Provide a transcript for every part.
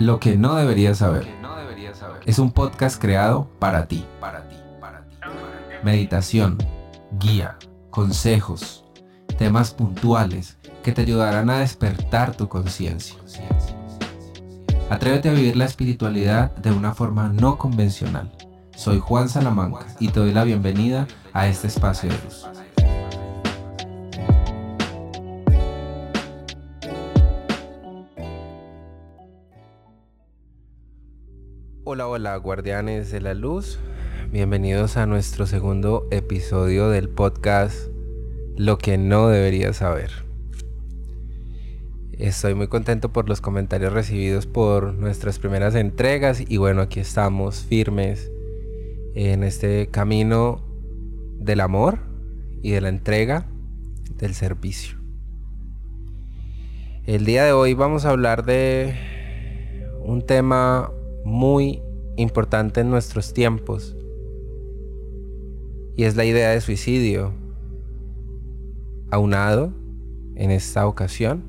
Lo que no deberías saber. Es un podcast creado para ti. Para ti, para ti. Meditación, guía, consejos, temas puntuales que te ayudarán a despertar tu conciencia. Atrévete a vivir la espiritualidad de una forma no convencional. Soy Juan Salamanca y te doy la bienvenida a este espacio de luz. Hola, hola, guardianes de la luz. Bienvenidos a nuestro segundo episodio del podcast Lo que no deberías saber. Estoy muy contento por los comentarios recibidos por nuestras primeras entregas y bueno, aquí estamos firmes en este camino del amor y de la entrega del servicio. El día de hoy vamos a hablar de un tema muy importante en nuestros tiempos y es la idea de suicidio, aunado en esta ocasión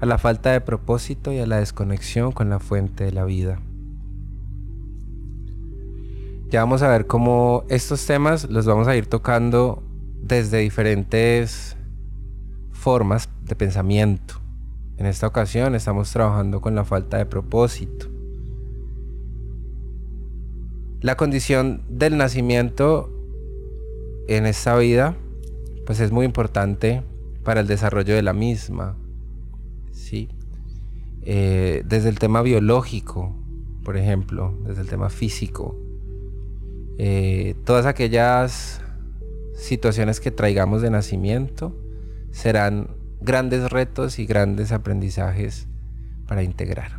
a la falta de propósito y a la desconexión con la fuente de la vida. Ya vamos a ver cómo estos temas los vamos a ir tocando desde diferentes formas de pensamiento. En esta ocasión estamos trabajando con la falta de propósito. La condición del nacimiento en esta vida pues es muy importante para el desarrollo de la misma. ¿sí? Eh, desde el tema biológico, por ejemplo, desde el tema físico, eh, todas aquellas situaciones que traigamos de nacimiento serán grandes retos y grandes aprendizajes para integrar.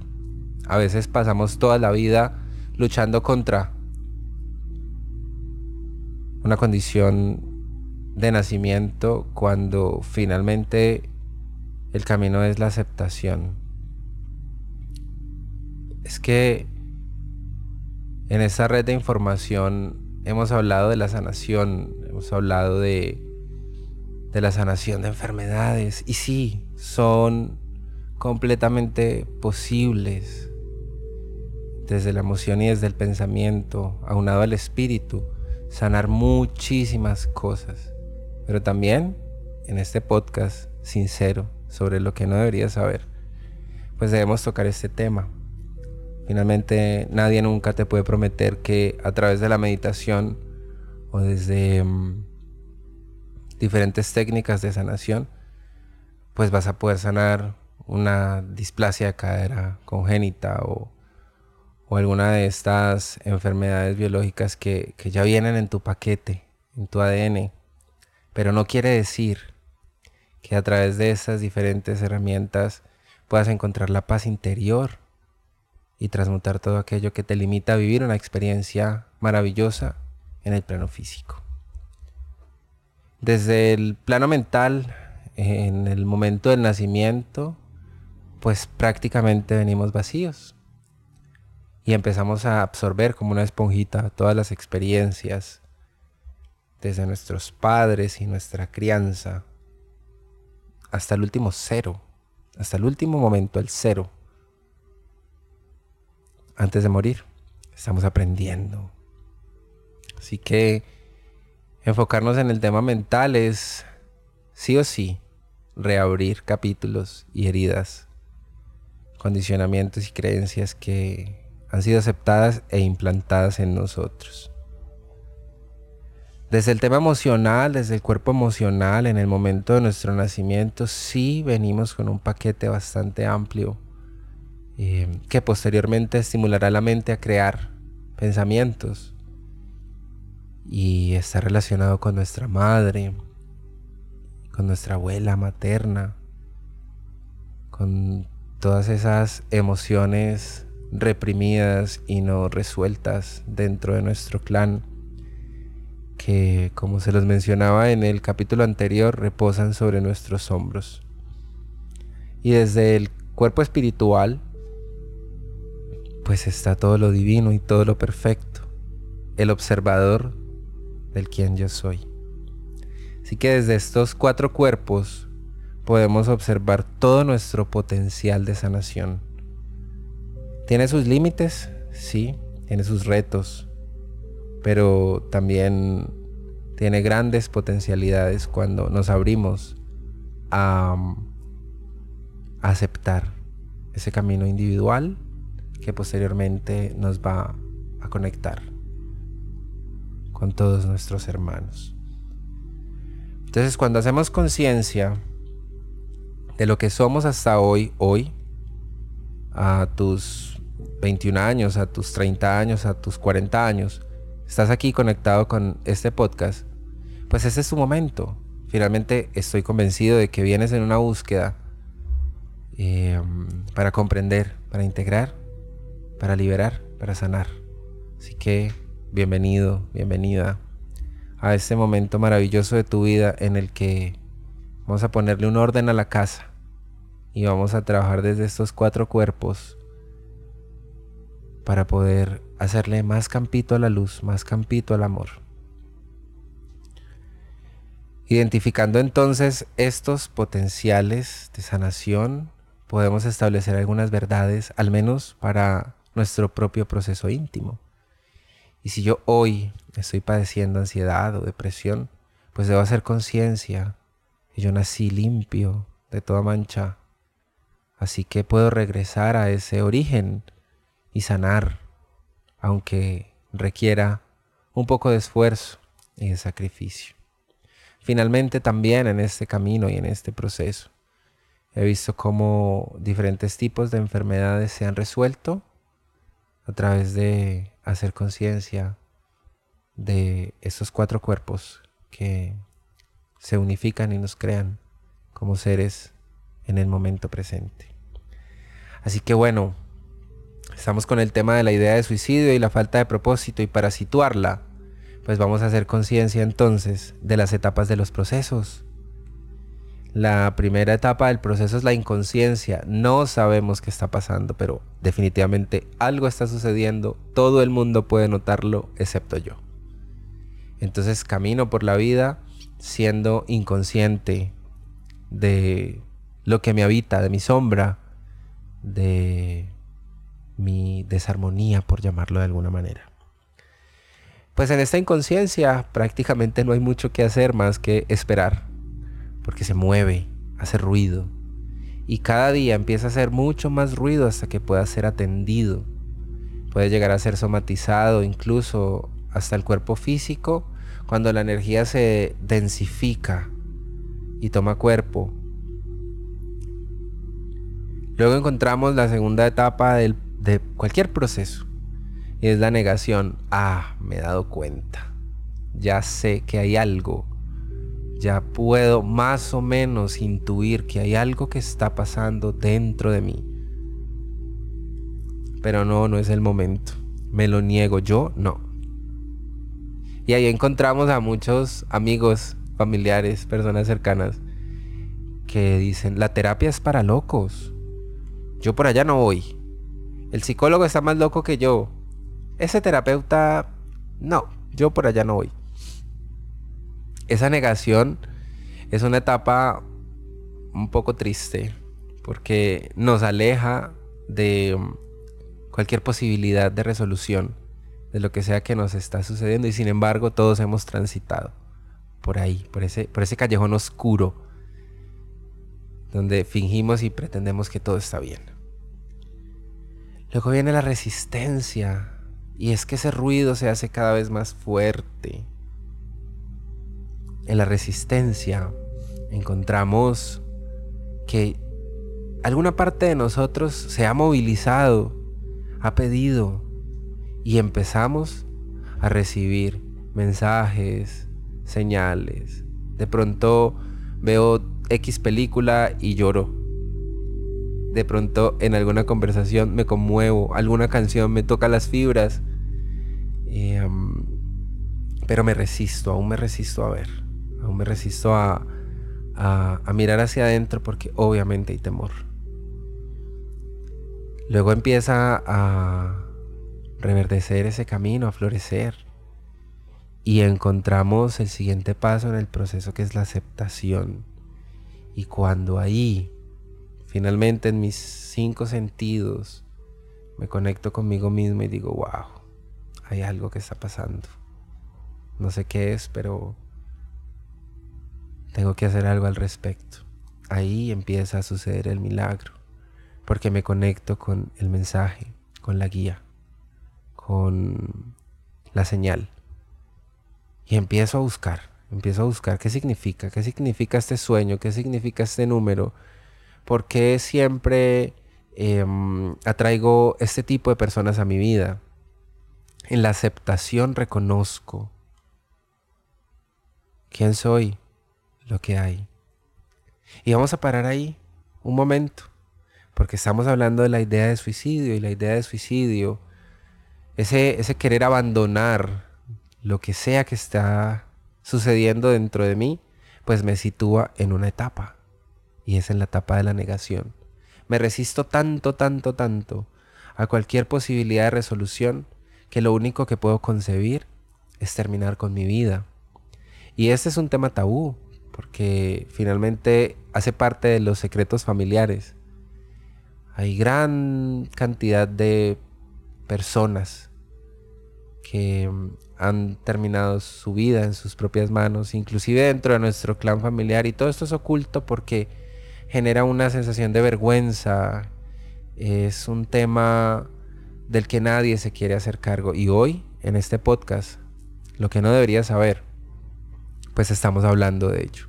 A veces pasamos toda la vida luchando contra una condición de nacimiento cuando finalmente el camino es la aceptación. Es que en esa red de información hemos hablado de la sanación, hemos hablado de, de la sanación de enfermedades y sí, son completamente posibles desde la emoción y desde el pensamiento, aunado al espíritu sanar muchísimas cosas. Pero también en este podcast sincero sobre lo que no deberías saber, pues debemos tocar este tema. Finalmente nadie nunca te puede prometer que a través de la meditación o desde mm, diferentes técnicas de sanación, pues vas a poder sanar una displasia de cadera congénita o o alguna de estas enfermedades biológicas que, ya vienen en tu paquete, en tu ADN. Pero no quiere decir que a través de estas diferentes herramientas puedas encontrar la paz interior y transmutar todo aquello que te limita a vivir una experiencia maravillosa en el plano físico. Desde el plano mental, en el momento del nacimiento, pues prácticamente venimos vacíos y empezamos a absorber como una esponjita todas las experiencias desde nuestros padres y nuestra crianza hasta el último cero, hasta el último momento, el cero. Antes de morir, estamos aprendiendo. Así que enfocarnos en el tema mental es sí o sí reabrir capítulos y heridas, condicionamientos y creencias que han sido aceptadas e implantadas en nosotros. Desde el tema emocional, desde el cuerpo emocional, en el momento de nuestro nacimiento, sí venimos con un paquete bastante amplio eh, que posteriormente estimulará la mente a crear pensamientos y está relacionado con nuestra madre, con nuestra abuela materna, con todas esas emociones reprimidas y no resueltas dentro de nuestro clan, que como se los mencionaba en el capítulo anterior, reposan sobre nuestros hombros. Y desde el cuerpo espiritual, pues está todo lo divino y todo lo perfecto, el observador del quien yo soy. Así que desde estos cuatro cuerpos podemos observar todo nuestro potencial de sanación Tiene sus límites, sí, tiene sus retos, pero también tiene grandes potencialidades cuando nos abrimos a, aceptar ese camino individual que posteriormente nos va a conectar con todos nuestros hermanos. Entonces cuando hacemos conciencia de lo que somos hasta hoy, hoy, a tus 21 años, a tus 30 años, a tus 40 años, estás aquí conectado con este podcast, pues ese es tu momento. Finalmente estoy convencido de que vienes en una búsqueda em, para comprender, para integrar, para liberar, para sanar. Así que bienvenido, bienvenida a este momento maravilloso de tu vida en el que vamos a ponerle un orden a la casa y vamos a trabajar desde estos cuatro cuerpos para poder hacerle más campito a la luz, más campito al amor. Identificando entonces estos potenciales de sanación, podemos establecer algunas verdades, al menos para nuestro propio proceso íntimo. Y si yo hoy estoy padeciendo ansiedad o depresión, pues debo hacer conciencia que yo nací limpio de toda mancha. Así que puedo regresar a ese origen y sanar, aunque requiera un poco de esfuerzo y de sacrificio. Finalmente también en este camino y en este proceso he visto cómo diferentes tipos de enfermedades se han resuelto a través de hacer conciencia de esos cuatro cuerpos que se unifican y nos crean como seres en el momento presente. Así que bueno, estamos con el tema de la idea de suicidio y la falta de propósito y para situarla, pues vamos a hacer conciencia entonces de las etapas de los procesos. La primera etapa del proceso es la inconsciencia. No sabemos qué está pasando, pero definitivamente algo está sucediendo. Todo el mundo puede notarlo, excepto yo. Entonces camino por la vida siendo inconsciente de lo que me habita, de mi sombra, de mi desarmonía, por llamarlo de alguna manera. Pues en esta inconsciencia prácticamente no hay mucho que hacer más que esperar porque se mueve, hace ruido. Y cada día empieza a hacer mucho más ruido hasta que pueda ser atendido. Puede llegar a ser somatizado incluso hasta el cuerpo físico cuando la energía se densifica y toma cuerpo. Luego encontramos la segunda etapa de cualquier proceso es la negación. Ah, me he dado cuenta. Ya sé que hay algo ya puedo más o menos intuir que hay algo que está pasando dentro de mí. Pero no, no es el momento. Me lo niego yo, no. Y ahí encontramos a muchos amigos, familiares, personas cercanas que dicen, la terapia es para locos. Yo por allá no voy. El psicólogo está más loco que yo. Ese terapeuta, no, yo por allá no voy esa negación es una etapa un poco triste porque nos aleja de um, cualquier posibilidad de resolución de lo que sea que nos está sucediendo y sin embargo todos hemos transitado por ahí, por ese, por ese callejón oscuro donde fingimos y pretendemos que todo está bien. Luego viene la resistencia y es que ese ruido se hace cada vez más fuerte en la resistencia encontramos que alguna parte de nosotros se ha movilizado, ha pedido y empezamos a recibir mensajes, señales. De pronto veo X película y lloro. De pronto en alguna conversación me conmuevo, alguna canción me toca las fibras. Em, pero me resisto, aún me resisto a ver. Aún me resisto a, mirar hacia adentro porque obviamente hay temor. Luego empieza a reverdecer ese camino, a florecer. Y encontramos el siguiente paso en el proceso que es la aceptación. Y cuando ahí, finalmente en mis cinco sentidos, me conecto conmigo mismo y digo, wow, hay algo que está pasando. No sé qué es, pero tengo que hacer algo al respecto. Ahí empieza a suceder el milagro, porque me conecto con el mensaje, con la guía, con la señal. Y empiezo a buscar, empiezo a buscar qué significa, qué significa este sueño, qué significa este número, por qué siempre em, atraigo este tipo de personas a mi vida. En la aceptación reconozco quién soy, lo que hay. Y vamos a parar ahí un momento, porque estamos hablando de la idea de suicidio y la idea de suicidio, ese, ese querer abandonar lo que sea que está sucediendo dentro de mí, pues me sitúa en una etapa. Y es en la etapa de la negación. Me resisto tanto, tanto, tanto a cualquier posibilidad de resolución que lo único que puedo concebir es terminar con mi vida. Y este es un tema tabú, porque finalmente hace parte de los secretos familiares. Hay gran cantidad de personas que han terminado su vida en sus propias manos, inclusive dentro de nuestro clan familiar, y todo esto es oculto porque genera una sensación de vergüenza, es un tema del que nadie se quiere hacer cargo. Y hoy, en este podcast, lo que no deberías saber, pues estamos hablando de ello.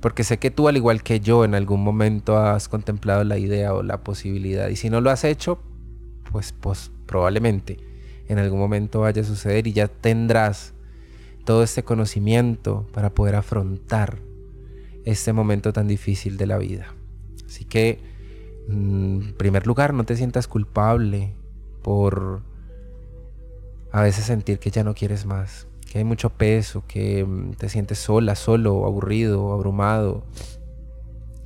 Porque sé que tú, al igual que yo, en algún momento has contemplado la idea o la posibilidad. Y si no lo has hecho, pues, pues probablemente en algún momento vaya a suceder y ya tendrás todo este conocimiento para poder afrontar este momento tan difícil de la vida. Así que, mm, en primer lugar, no te sientas culpable por a veces sentir que ya no quieres más, que hay mucho peso, que mm, te sientes sola, solo, aburrido, abrumado.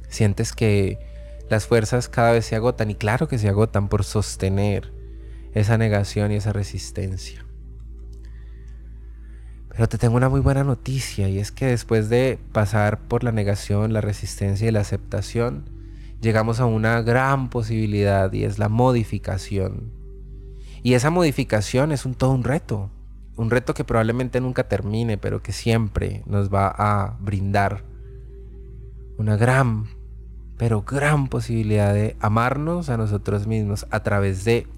Sientes que las fuerzas cada vez se agotan y claro que se agotan por sostener esa negación y esa resistencia. Pero te tengo una muy buena noticia y es que después de pasar por la negación, la resistencia y la aceptación, llegamos a una gran posibilidad y es la modificación. Y esa modificación es un todo un reto, un reto que probablemente nunca termine, pero que siempre nos va a brindar una gran, pero gran posibilidad de amarnos a nosotros mismos a través de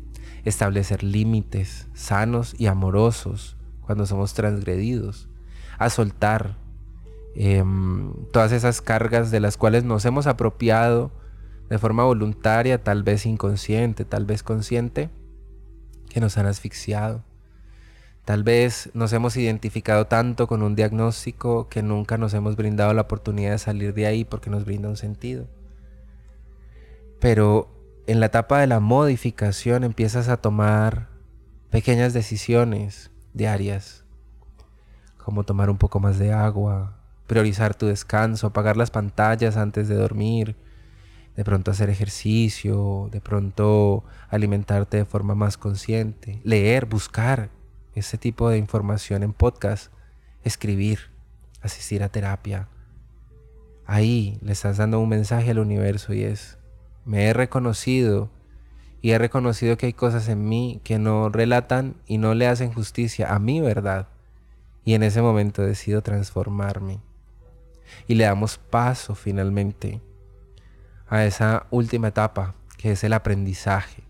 establecer límites sanos y amorosos cuando somos transgredidos, a soltar em, todas esas cargas de las cuales nos hemos apropiado de forma voluntaria, tal vez inconsciente, tal vez consciente, que nos han asfixiado. Tal vez nos hemos identificado tanto con un diagnóstico que nunca nos hemos brindado la oportunidad de salir de ahí porque nos brinda un sentido. Pero en la etapa de la modificación empiezas a tomar pequeñas decisiones diarias, como tomar un poco más de agua, priorizar tu descanso, apagar las pantallas antes de dormir, de pronto hacer ejercicio, de pronto alimentarte de forma más consciente, leer, buscar ese tipo de información en podcast, escribir, asistir a terapia. Ahí le estás dando un mensaje al universo y es, me he reconocido y he reconocido que hay cosas en mí que no relatan y no le hacen justicia a mi verdad. Y en ese momento decido transformarme. Y le damos paso finalmente a esa última etapa, que es el aprendizaje.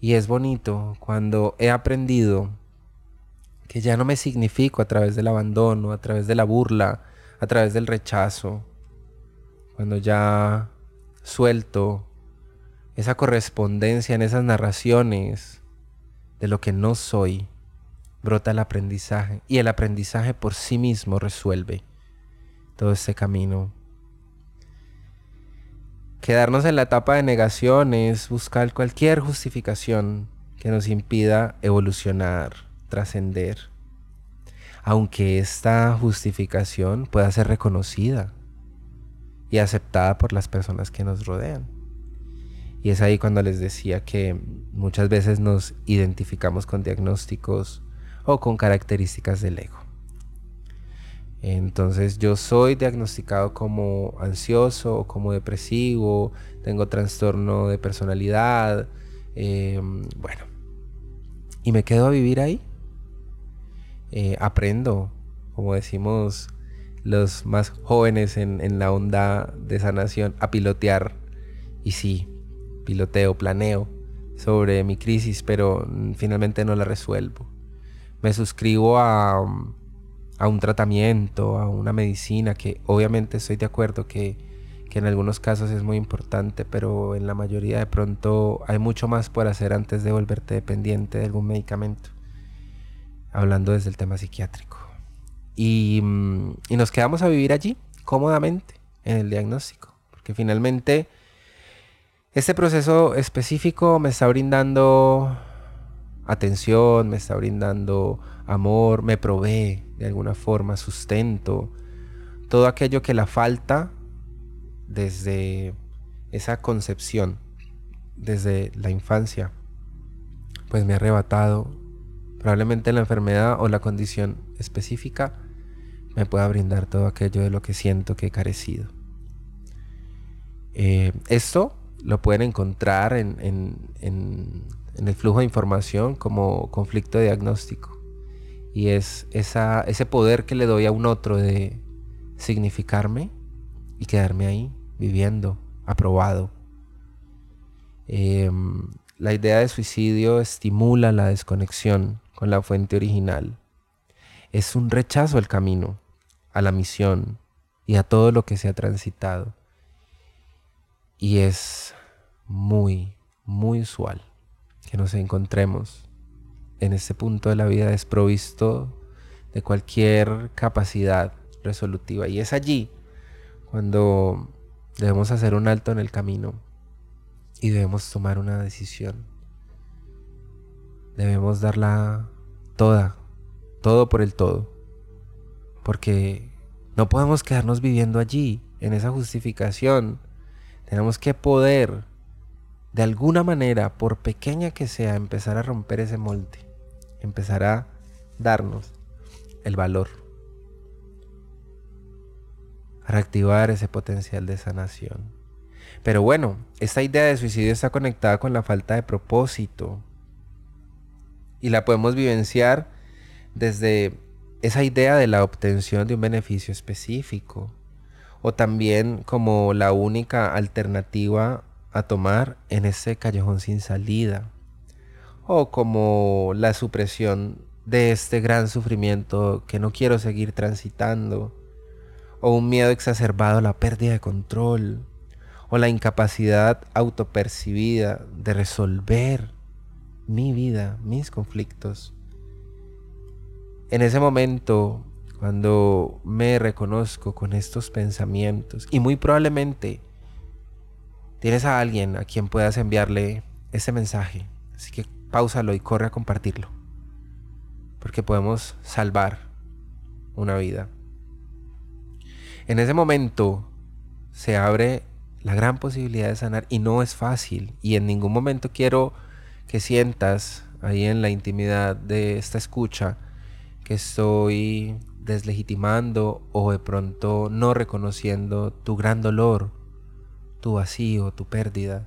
Y es bonito cuando he aprendido que ya no me significo a través del abandono, a través de la burla, a través del rechazo. Cuando ya suelto esa correspondencia en esas narraciones de lo que no soy, brota el aprendizaje y el aprendizaje por sí mismo resuelve todo este camino. Quedarnos en la etapa de negación es buscar cualquier justificación que nos impida evolucionar, trascender, aunque esta justificación pueda ser reconocida y aceptada por las personas que nos rodean. Y es ahí cuando les decía que muchas veces nos identificamos con diagnósticos o con características del ego. Entonces yo soy diagnosticado como ansioso o como depresivo, tengo trastorno de personalidad, Em, bueno, y me quedo a vivir ahí. Eh, aprendo, como decimos los más jóvenes en, en la onda de sanación, a pilotear. Y sí, piloteo, planeo sobre mi crisis, pero finalmente no la resuelvo. Me suscribo a, a un tratamiento, a una medicina, que obviamente estoy de acuerdo que, que, en algunos casos es muy importante, pero en la mayoría de pronto hay mucho más por hacer antes de volverte dependiente de algún medicamento, hablando desde el tema psiquiátrico. Y, y nos quedamos a vivir allí, cómodamente, en el diagnóstico, porque finalmente este proceso específico me está brindando atención, me está brindando amor, me provee de alguna forma sustento, todo aquello que la falta desde esa concepción, desde la infancia, pues me ha arrebatado. Probablemente la enfermedad o la condición específica me pueda brindar todo aquello de lo que siento que he carecido. Eh, esto lo pueden encontrar en, el flujo de información como conflicto diagnóstico. Y es ese poder que le doy a un otro de significarme y quedarme ahí, viviendo, aprobado. Em, la idea de suicidio estimula la desconexión con la fuente original. Es un rechazo al camino, a la misión y a todo lo que se ha transitado. Y es muy, muy usual que nos encontremos en este punto de la vida desprovisto de cualquier capacidad resolutiva. Y es allí cuando debemos hacer un alto en el camino y debemos tomar una decisión. Debemos darla toda, todo por el todo. Porque no podemos quedarnos viviendo allí, en esa justificación tenemos que poder, de alguna manera, por pequeña que sea, empezar a romper ese molde. Empezar a darnos el valor. Para activar ese potencial de sanación. Pero bueno, esta idea de suicidio está conectada con la falta de propósito. Y la podemos vivenciar desde esa idea de la obtención de un beneficio específico o también como la única alternativa a tomar en ese callejón sin salida, o como la supresión de este gran sufrimiento que no quiero seguir transitando, o un miedo exacerbado a la pérdida de control, o la incapacidad autopercibida de resolver mi vida, mis conflictos. En ese momento cuando me reconozco con estos pensamientos y muy probablemente tienes a alguien a quien puedas enviarle ese mensaje. Así que pausalo y corre a compartirlo. Porque podemos salvar una vida. En ese momento se abre la gran posibilidad de sanar y no es fácil. Y en ningún momento quiero que sientas ahí en la intimidad de esta escucha que estoy deslegitimando o de pronto no reconociendo tu gran dolor, tu vacío, tu pérdida.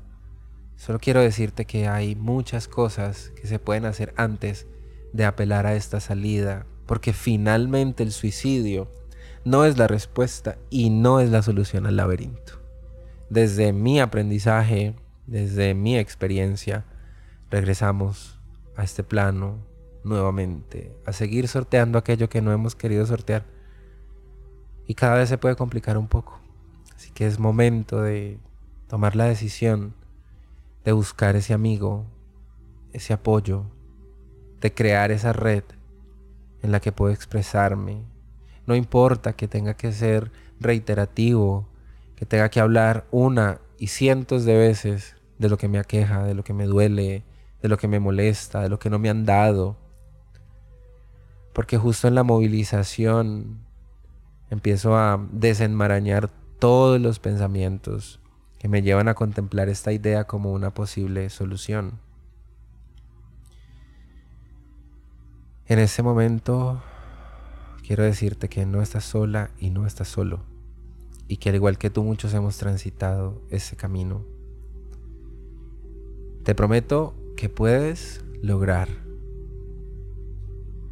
Solo quiero decirte que hay muchas cosas que se pueden hacer antes de apelar a esta salida, porque finalmente el suicidio no es la respuesta y no es la solución al laberinto. Desde mi aprendizaje, desde mi experiencia, regresamos a este plano nuevamente, a seguir sorteando aquello que no hemos querido sortear. Y cada vez se puede complicar un poco. Así que es momento de tomar la decisión de buscar ese amigo, ese apoyo, de crear esa red en la que puedo expresarme. No importa que tenga que ser reiterativo, que tenga que hablar una y cientos de veces de lo que me aqueja, de lo que me duele, de lo que me molesta, de lo que no me han dado, porque justo en la movilización empiezo a desenmarañar todos los pensamientos que me llevan a contemplar esta idea como una posible solución. En ese momento quiero decirte que no estás sola y no estás solo, y que al igual que tú muchos hemos transitado ese camino. Te prometo que puedes lograr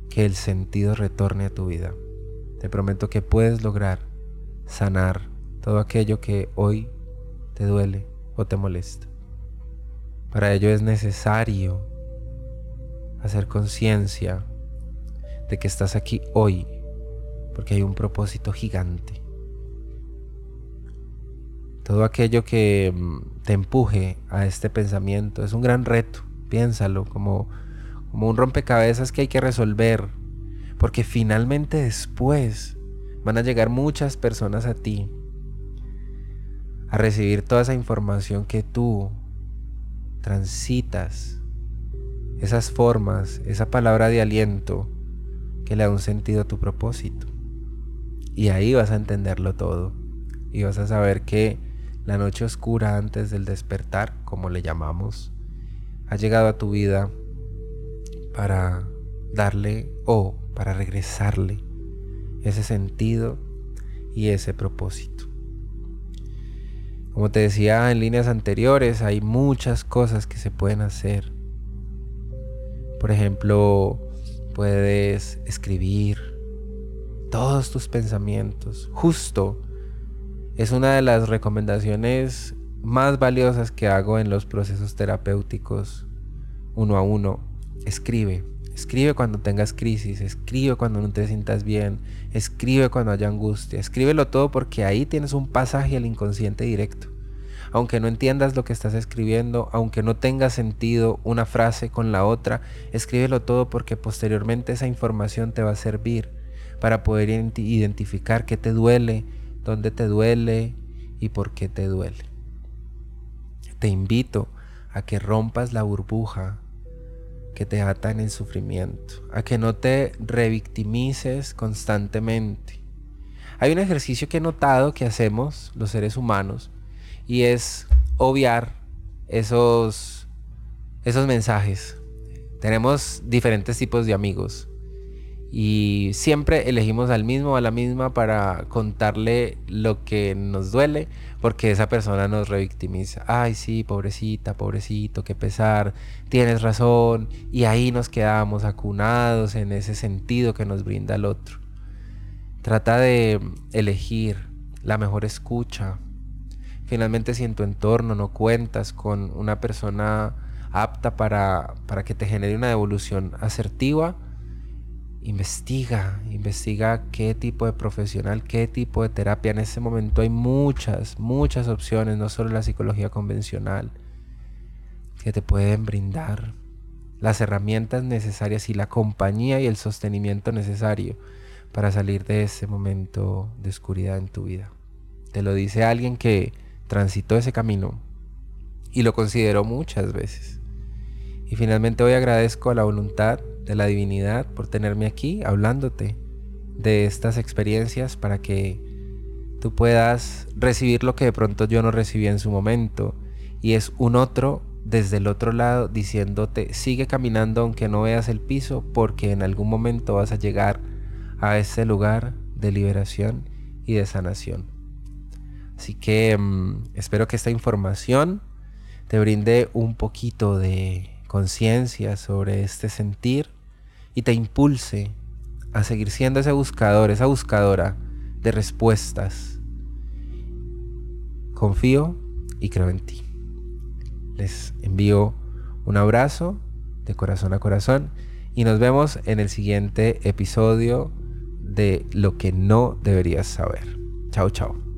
que el sentido retorne a tu vida. Te prometo que puedes lograr sanar todo aquello que hoy te duele o te molesta. Para ello es necesario hacer conciencia de que estás aquí hoy porque hay un propósito gigante. Todo aquello que mm, te empuje a este pensamiento es un gran reto. Piénsalo como, como un rompecabezas que hay que resolver. Porque finalmente después van a llegar muchas personas a ti a recibir toda esa información que tú transitas, esas formas, esa palabra de aliento que le da un sentido a tu propósito. Y ahí vas a entenderlo todo. Y vas a saber que la noche oscura antes del despertar, como le llamamos, ha llegado a tu vida para darle o para regresarle ese sentido y ese propósito. Como te decía en líneas anteriores, hay muchas cosas que se pueden hacer. Por ejemplo, puedes escribir todos tus pensamientos. Justo es una de las recomendaciones más valiosas que hago en los procesos terapéuticos uno a uno. Escribe. Escribe cuando tengas crisis, escribe cuando no te sientas bien, escribe cuando haya angustia, escríbelo todo porque ahí tienes un pasaje al inconsciente directo. Aunque no entiendas lo que estás escribiendo, aunque no tenga sentido una frase con la otra, escríbelo todo porque posteriormente esa información te va a servir para poder identificar qué te duele, dónde te duele y por qué te duele. Te invito a que rompas la burbuja que te ata en el sufrimiento, a que no te revictimices constantemente. Hay un ejercicio que he notado que hacemos los seres humanos y es obviar esos, esos mensajes. Tenemos diferentes tipos de amigos y siempre elegimos al mismo o a la misma para contarle lo que nos duele porque esa persona nos revictimiza. Ay, sí, pobrecita, pobrecito, qué pesar, tienes razón. Y ahí nos quedamos acunados en ese sentido que nos brinda el otro. Trata de elegir la mejor escucha. Finalmente, si en tu entorno no cuentas con una persona apta para, para que te genere una devolución asertiva, investiga, investiga qué tipo de profesional, qué tipo de terapia. En ese momento hay muchas, muchas opciones, no solo la psicología convencional, que te pueden brindar las herramientas necesarias y la compañía y el sostenimiento necesario para salir de ese momento de oscuridad en tu vida. Te lo dice alguien que transitó ese camino y lo consideró muchas veces. Y finalmente hoy agradezco a la voluntad de la divinidad por tenerme aquí hablándote de estas experiencias para que tú puedas recibir lo que de pronto yo no recibí en su momento y es un otro desde el otro lado diciéndote sigue caminando aunque no veas el piso porque en algún momento vas a llegar a ese lugar de liberación y de sanación. Así que mm, espero que esta información te brinde un poquito de conciencia sobre este sentir y te impulse a seguir siendo ese buscador, esa buscadora de respuestas. Confío y creo en ti. Les envío un abrazo de corazón a corazón y nos vemos en el siguiente episodio de Lo que no deberías saber. Chao, chao.